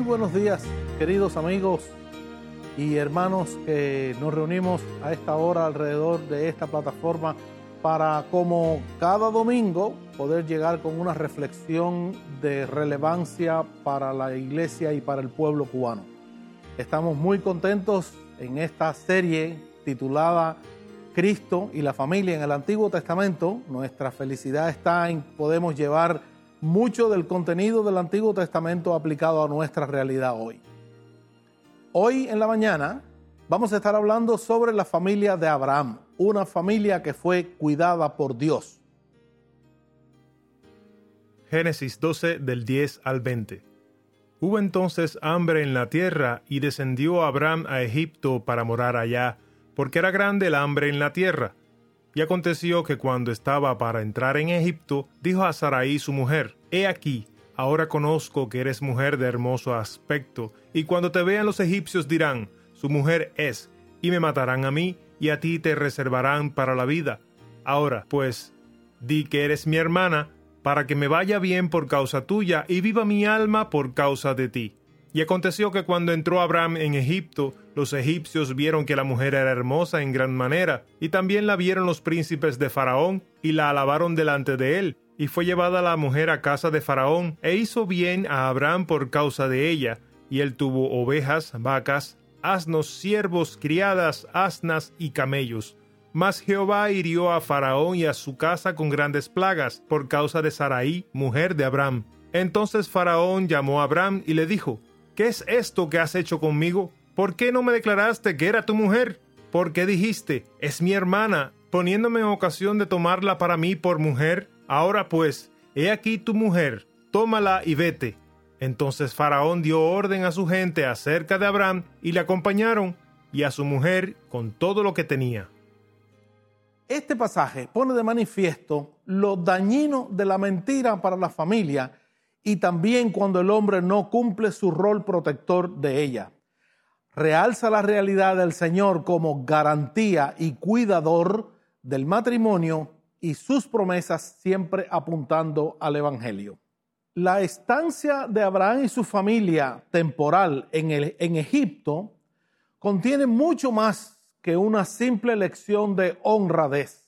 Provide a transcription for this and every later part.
Muy buenos días, queridos amigos y hermanos que nos reunimos a esta hora alrededor de esta plataforma para, como cada domingo, poder llegar con una reflexión de relevancia para la iglesia y para el pueblo cubano. Estamos muy contentos en esta serie titulada Cristo y la familia en el Antiguo Testamento. Nuestra felicidad está en podemos llevar mucho del contenido del Antiguo Testamento aplicado a nuestra realidad hoy. Hoy en la mañana vamos a estar hablando sobre la familia de Abraham, una familia que fue cuidada por Dios. Génesis 12 del 10 al 20. Hubo entonces hambre en la tierra y descendió Abraham a Egipto para morar allá, porque era grande el hambre en la tierra. Y aconteció que cuando estaba para entrar en Egipto, dijo a Sarai su mujer, He aquí, ahora conozco que eres mujer de hermoso aspecto, y cuando te vean los egipcios dirán, su mujer es, y me matarán a mí, y a ti te reservarán para la vida. Ahora, pues, di que eres mi hermana, para que me vaya bien por causa tuya, y viva mi alma por causa de ti. Y aconteció que cuando entró Abraham en Egipto, los egipcios vieron que la mujer era hermosa en gran manera, y también la vieron los príncipes de Faraón, y la alabaron delante de él. Y fue llevada la mujer a casa de Faraón, e hizo bien a Abraham por causa de ella, y él tuvo ovejas, vacas, asnos, siervos, criadas, asnas y camellos. Mas Jehová hirió a Faraón y a su casa con grandes plagas, por causa de Sarai, mujer de Abraham. Entonces Faraón llamó a Abraham y le dijo, ¿Qué es esto que has hecho conmigo? ¿Por qué no me declaraste que era tu mujer? ¿Por qué dijiste, es mi hermana, poniéndome en ocasión de tomarla para mí por mujer? Ahora pues, he aquí tu mujer, tómala y vete. Entonces Faraón dio orden a su gente acerca de Abraham y le acompañaron y a su mujer con todo lo que tenía. Este pasaje pone de manifiesto lo dañino de la mentira para la familia y también cuando el hombre no cumple su rol protector de ella. Realza la realidad del Señor como garantía y cuidador del matrimonio y sus promesas siempre apuntando al Evangelio. La estancia de Abraham y su familia temporal en, el, en Egipto contiene mucho más que una simple lección de honradez,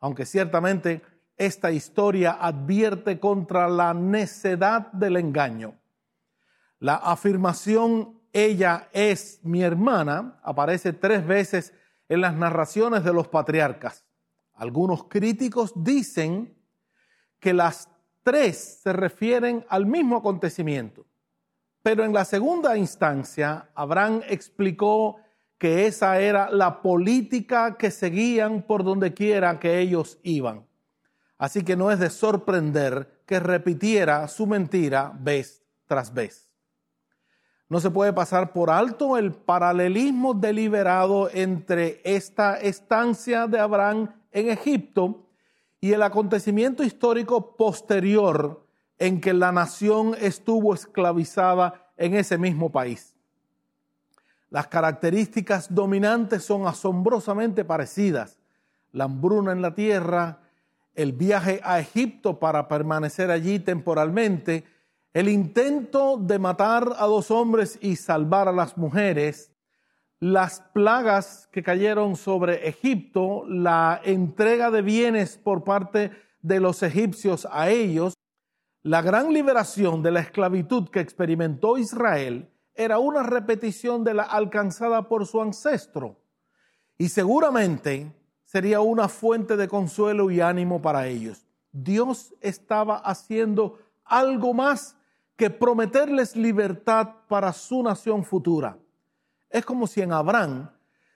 aunque ciertamente esta historia advierte contra la necedad del engaño. La afirmación ella es mi hermana aparece tres veces en las narraciones de los patriarcas. Algunos críticos dicen que las tres se refieren al mismo acontecimiento, pero en la segunda instancia Abraham explicó que esa era la política que seguían por donde quiera que ellos iban. Así que no es de sorprender que repitiera su mentira vez tras vez. No se puede pasar por alto el paralelismo deliberado entre esta estancia de Abraham en Egipto y el acontecimiento histórico posterior en que la nación estuvo esclavizada en ese mismo país. Las características dominantes son asombrosamente parecidas. La hambruna en la tierra, el viaje a Egipto para permanecer allí temporalmente, el intento de matar a dos hombres y salvar a las mujeres, las plagas que cayeron sobre Egipto, la entrega de bienes por parte de los egipcios a ellos, la gran liberación de la esclavitud que experimentó Israel era una repetición de la alcanzada por su ancestro. Y seguramente sería una fuente de consuelo y ánimo para ellos. Dios estaba haciendo algo más que prometerles libertad para su nación futura. Es como si en Abraham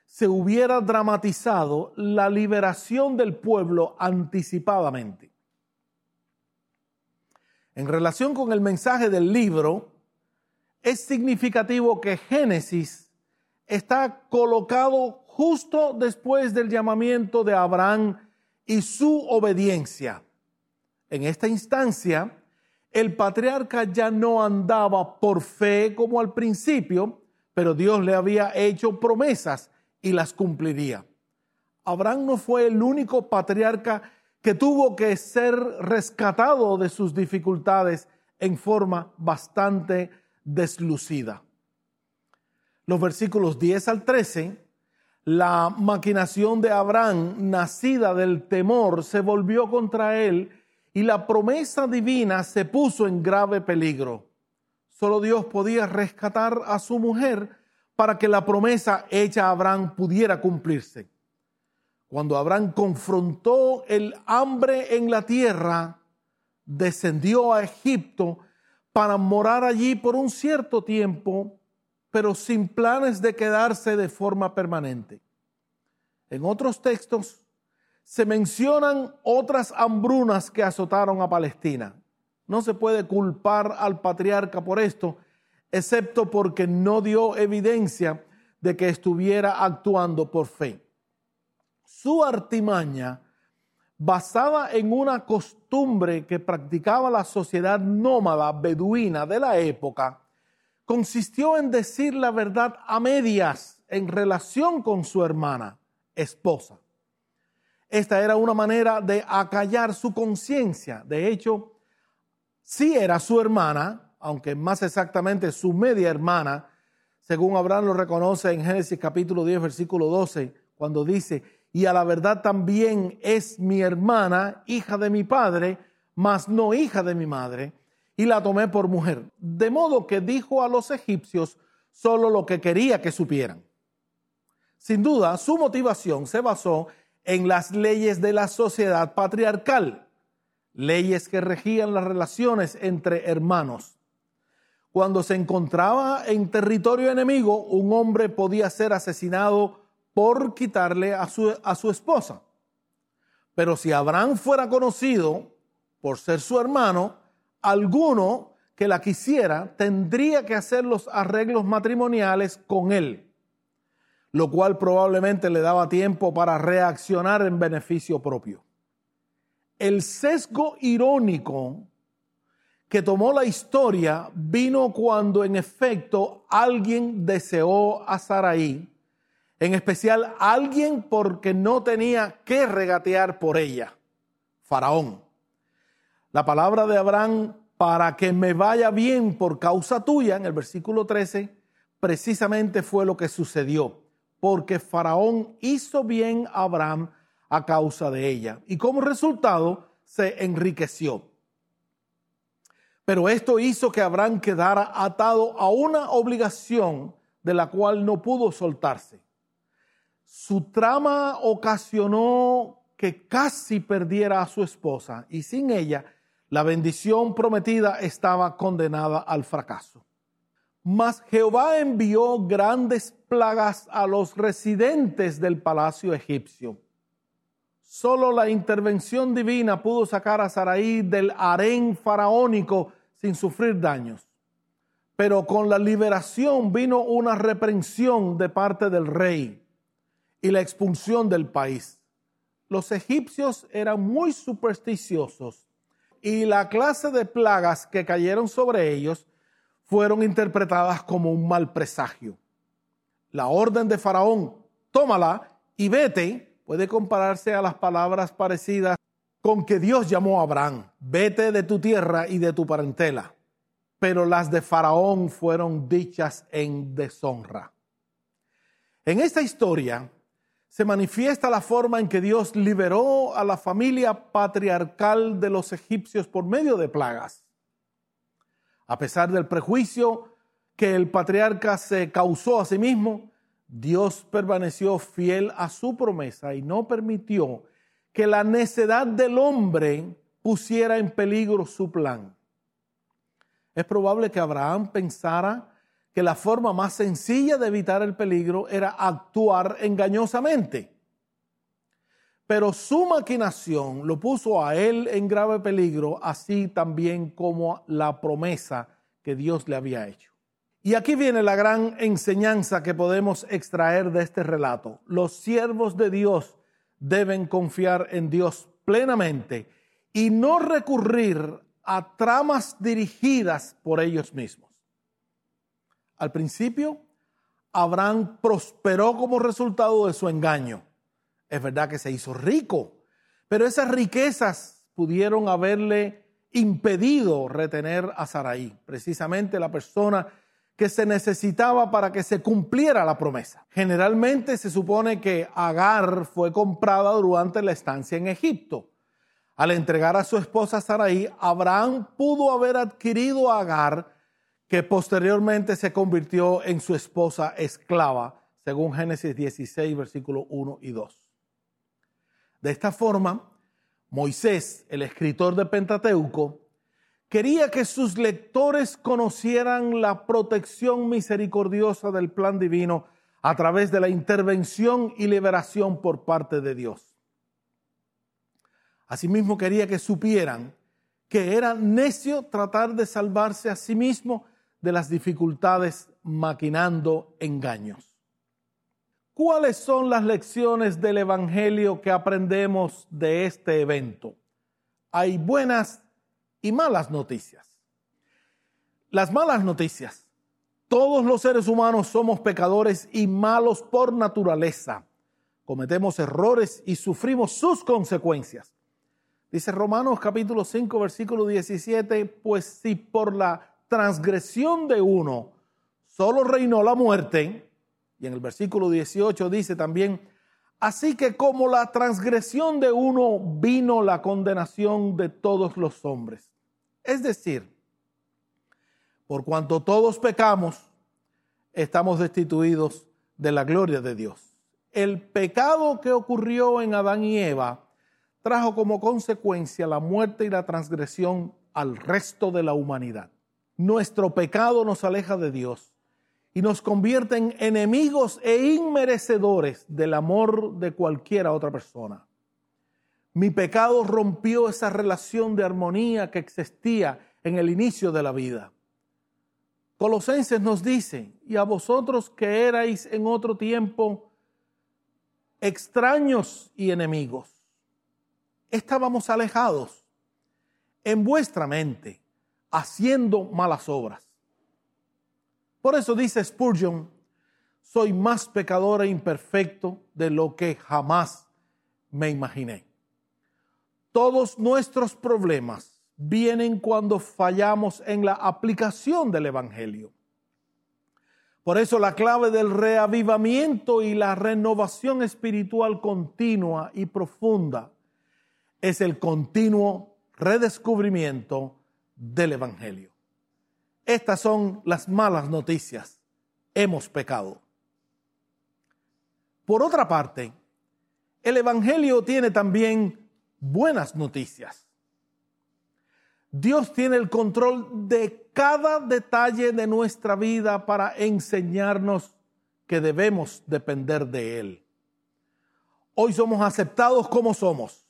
se hubiera dramatizado la liberación del pueblo anticipadamente. En relación con el mensaje del libro, es significativo que Génesis está colocado justo después del llamamiento de Abraham y su obediencia. En esta instancia, el patriarca ya no andaba por fe como al principio, pero Dios le había hecho promesas y las cumpliría. Abraham no fue el único patriarca que tuvo que ser rescatado de sus dificultades en forma bastante deslucida. Los versículos 10 al 13, la maquinación de Abraham, nacida del temor, se volvió contra él y la promesa divina se puso en grave peligro. Solo Dios podía rescatar a su mujer para que la promesa hecha a Abraham pudiera cumplirse. Cuando Abraham confrontó el hambre en la tierra, descendió a Egipto para morar allí por un cierto tiempo, pero sin planes de quedarse de forma permanente. En otros textos se mencionan otras hambrunas que azotaron a Palestina. No se puede culpar al patriarca por esto, excepto porque no dio evidencia de que estuviera actuando por fe. Su artimaña, basada en una costumbre que practicaba la sociedad nómada beduina de la época, consistió en decir la verdad a medias en relación con su hermana, esposa. Esta era una manera de acallar su conciencia. De hecho, sí era su hermana, aunque más exactamente su media hermana, según Abraham lo reconoce en Génesis capítulo 10, versículo 12, cuando dice, y a la verdad también es mi hermana, hija de mi padre, mas no hija de mi madre, y la tomé por mujer. De modo que dijo a los egipcios solo lo que quería que supieran. Sin duda, su motivación se basó en las leyes de la sociedad patriarcal leyes que regían las relaciones entre hermanos. Cuando se encontraba en territorio enemigo, un hombre podía ser asesinado por quitarle a su, a su esposa. Pero si Abraham fuera conocido por ser su hermano, alguno que la quisiera tendría que hacer los arreglos matrimoniales con él, lo cual probablemente le daba tiempo para reaccionar en beneficio propio el sesgo irónico que tomó la historia vino cuando en efecto alguien deseó a Saraí, en especial alguien porque no tenía que regatear por ella, Faraón. La palabra de Abraham, para que me vaya bien por causa tuya, en el versículo 13, precisamente fue lo que sucedió, porque Faraón hizo bien a Abraham a causa de ella. Y como resultado se enriqueció. Pero esto hizo que Abraham quedara atado a una obligación de la cual no pudo soltarse. Su trama ocasionó que casi perdiera a su esposa y sin ella la bendición prometida estaba condenada al fracaso. Mas Jehová envió grandes plagas a los residentes del palacio egipcio Solo la intervención divina pudo sacar a Saraí del harén faraónico sin sufrir daños. Pero con la liberación vino una reprensión de parte del rey y la expulsión del país. Los egipcios eran muy supersticiosos y la clase de plagas que cayeron sobre ellos fueron interpretadas como un mal presagio. La orden de Faraón, tómala y vete, puede compararse a las palabras parecidas con que Dios llamó a Abraham, vete de tu tierra y de tu parentela. Pero las de Faraón fueron dichas en deshonra. En esta historia se manifiesta la forma en que Dios liberó a la familia patriarcal de los egipcios por medio de plagas. A pesar del prejuicio que el patriarca se causó a sí mismo, Dios permaneció fiel a su promesa y no permitió que la necedad del hombre pusiera en peligro su plan. Es probable que Abraham pensara que la forma más sencilla de evitar el peligro era actuar engañosamente. Pero su maquinación lo puso a él en grave peligro, así también como la promesa que Dios le había hecho. Y aquí viene la gran enseñanza que podemos extraer de este relato. Los siervos de Dios deben confiar en Dios plenamente y no recurrir a tramas dirigidas por ellos mismos. Al principio, Abraham prosperó como resultado de su engaño. Es verdad que se hizo rico, pero esas riquezas pudieron haberle impedido retener a Saraí, precisamente la persona que se necesitaba para que se cumpliera la promesa. Generalmente se supone que Agar fue comprada durante la estancia en Egipto. Al entregar a su esposa Saraí, Abraham pudo haber adquirido a Agar, que posteriormente se convirtió en su esposa esclava, según Génesis 16, versículos 1 y 2. De esta forma, Moisés, el escritor de Pentateuco, quería que sus lectores conocieran la protección misericordiosa del plan divino a través de la intervención y liberación por parte de Dios. Asimismo quería que supieran que era necio tratar de salvarse a sí mismo de las dificultades maquinando engaños. ¿Cuáles son las lecciones del Evangelio que aprendemos de este evento? Hay buenas y malas noticias. Las malas noticias. Todos los seres humanos somos pecadores y malos por naturaleza. Cometemos errores y sufrimos sus consecuencias. Dice Romanos capítulo 5 versículo 17, pues si por la transgresión de uno solo reinó la muerte, y en el versículo 18 dice también, así que como la transgresión de uno vino la condenación de todos los hombres. Es decir, por cuanto todos pecamos, estamos destituidos de la gloria de Dios. El pecado que ocurrió en Adán y Eva trajo como consecuencia la muerte y la transgresión al resto de la humanidad. Nuestro pecado nos aleja de Dios y nos convierte en enemigos e inmerecedores del amor de cualquiera otra persona. Mi pecado rompió esa relación de armonía que existía en el inicio de la vida. Colosenses nos dice, y a vosotros que erais en otro tiempo extraños y enemigos, estábamos alejados en vuestra mente, haciendo malas obras. Por eso dice Spurgeon, soy más pecador e imperfecto de lo que jamás me imaginé. Todos nuestros problemas vienen cuando fallamos en la aplicación del Evangelio. Por eso la clave del reavivamiento y la renovación espiritual continua y profunda es el continuo redescubrimiento del Evangelio. Estas son las malas noticias. Hemos pecado. Por otra parte, el Evangelio tiene también buenas noticias. Dios tiene el control de cada detalle de nuestra vida para enseñarnos que debemos depender de Él. Hoy somos aceptados como somos.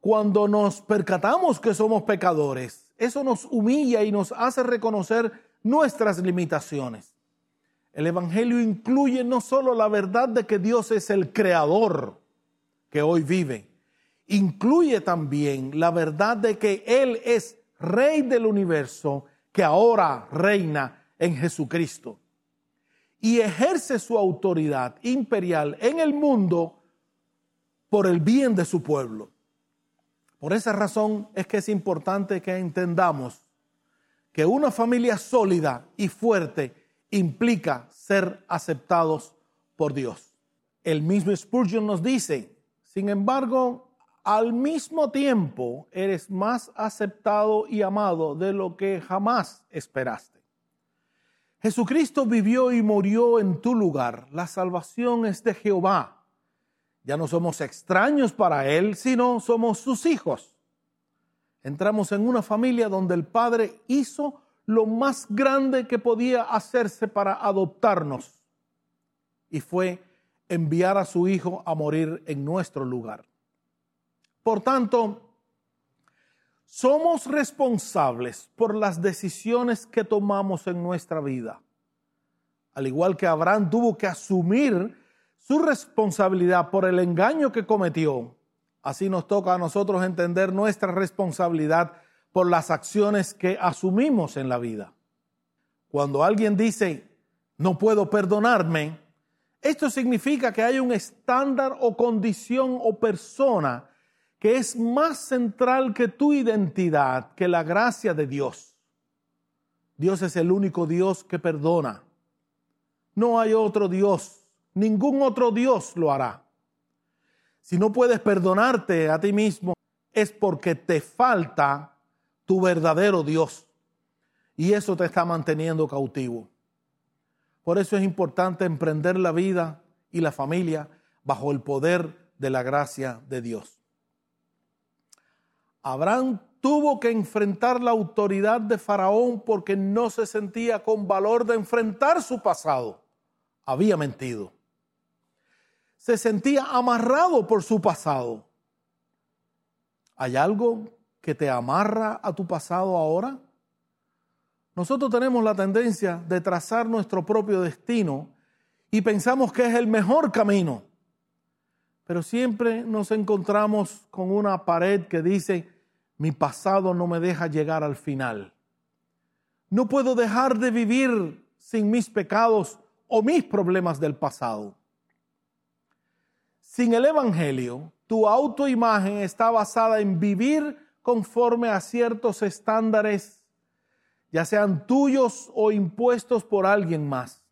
Cuando nos percatamos que somos pecadores, eso nos humilla y nos hace reconocer nuestras limitaciones. El Evangelio incluye no solo la verdad de que Dios es el creador que hoy vive, incluye también la verdad de que Él es rey del universo que ahora reina en Jesucristo y ejerce su autoridad imperial en el mundo por el bien de su pueblo. Por esa razón es que es importante que entendamos que una familia sólida y fuerte implica ser aceptados por Dios. El mismo Spurgeon nos dice, sin embargo, al mismo tiempo eres más aceptado y amado de lo que jamás esperaste. Jesucristo vivió y murió en tu lugar. La salvación es de Jehová ya no somos extraños para Él, sino somos sus hijos. Entramos en una familia donde el Padre hizo lo más grande que podía hacerse para adoptarnos y fue enviar a su Hijo a morir en nuestro lugar. Por tanto, somos responsables por las decisiones que tomamos en nuestra vida. Al igual que Abraham tuvo que asumir su responsabilidad por el engaño que cometió, así nos toca a nosotros entender nuestra responsabilidad por las acciones que asumimos en la vida. Cuando alguien dice, no puedo perdonarme, esto significa que hay un estándar o condición o persona que es más central que tu identidad, que la gracia de Dios. Dios es el único Dios que perdona. No hay otro Dios, ningún otro Dios lo hará. Si no puedes perdonarte a ti mismo, es porque te falta tu verdadero Dios. Y eso te está manteniendo cautivo. Por eso es importante emprender la vida y la familia bajo el poder de la gracia de Dios. Abraham tuvo que enfrentar la autoridad de Faraón porque no se sentía con valor de enfrentar su pasado. Había mentido. Se sentía amarrado por su pasado. ¿Hay algo que te amarra a tu pasado ahora? Nosotros tenemos la tendencia de trazar nuestro propio destino y pensamos que es el mejor camino pero siempre nos encontramos con una pared que dice, mi pasado no me deja llegar al final. No puedo dejar de vivir sin mis pecados o mis problemas del pasado. Sin el Evangelio, tu autoimagen está basada en vivir conforme a ciertos estándares, ya sean tuyos o impuestos por alguien más.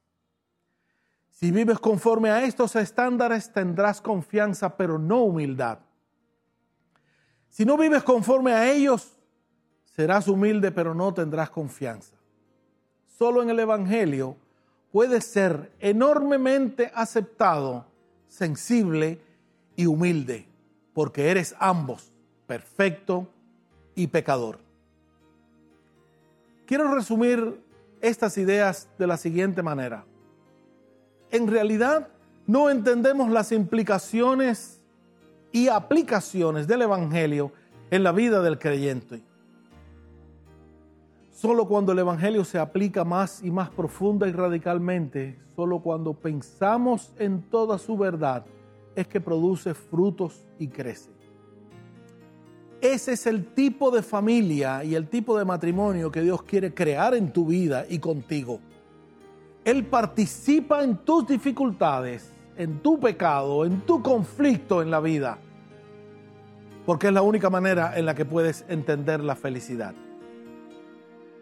Si vives conforme a estos estándares tendrás confianza, pero no humildad. Si no vives conforme a ellos, serás humilde, pero no tendrás confianza. Solo en el Evangelio puedes ser enormemente aceptado, sensible y humilde, porque eres ambos, perfecto y pecador. Quiero resumir estas ideas de la siguiente manera en realidad no entendemos las implicaciones y aplicaciones del Evangelio en la vida del creyente. Solo cuando el Evangelio se aplica más y más profunda y radicalmente, solo cuando pensamos en toda su verdad, es que produce frutos y crece. Ese es el tipo de familia y el tipo de matrimonio que Dios quiere crear en tu vida y contigo. Él participa en tus dificultades, en tu pecado, en tu conflicto en la vida, porque es la única manera en la que puedes entender la felicidad.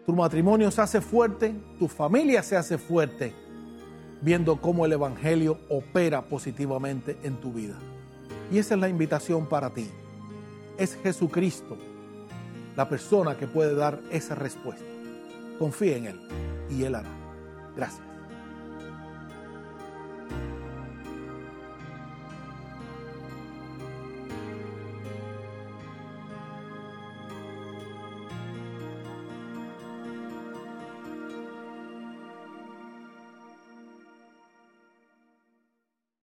Tu matrimonio se hace fuerte, tu familia se hace fuerte, viendo cómo el Evangelio opera positivamente en tu vida. Y esa es la invitación para ti. Es Jesucristo la persona que puede dar esa respuesta. Confía en Él y Él hará. Gracias.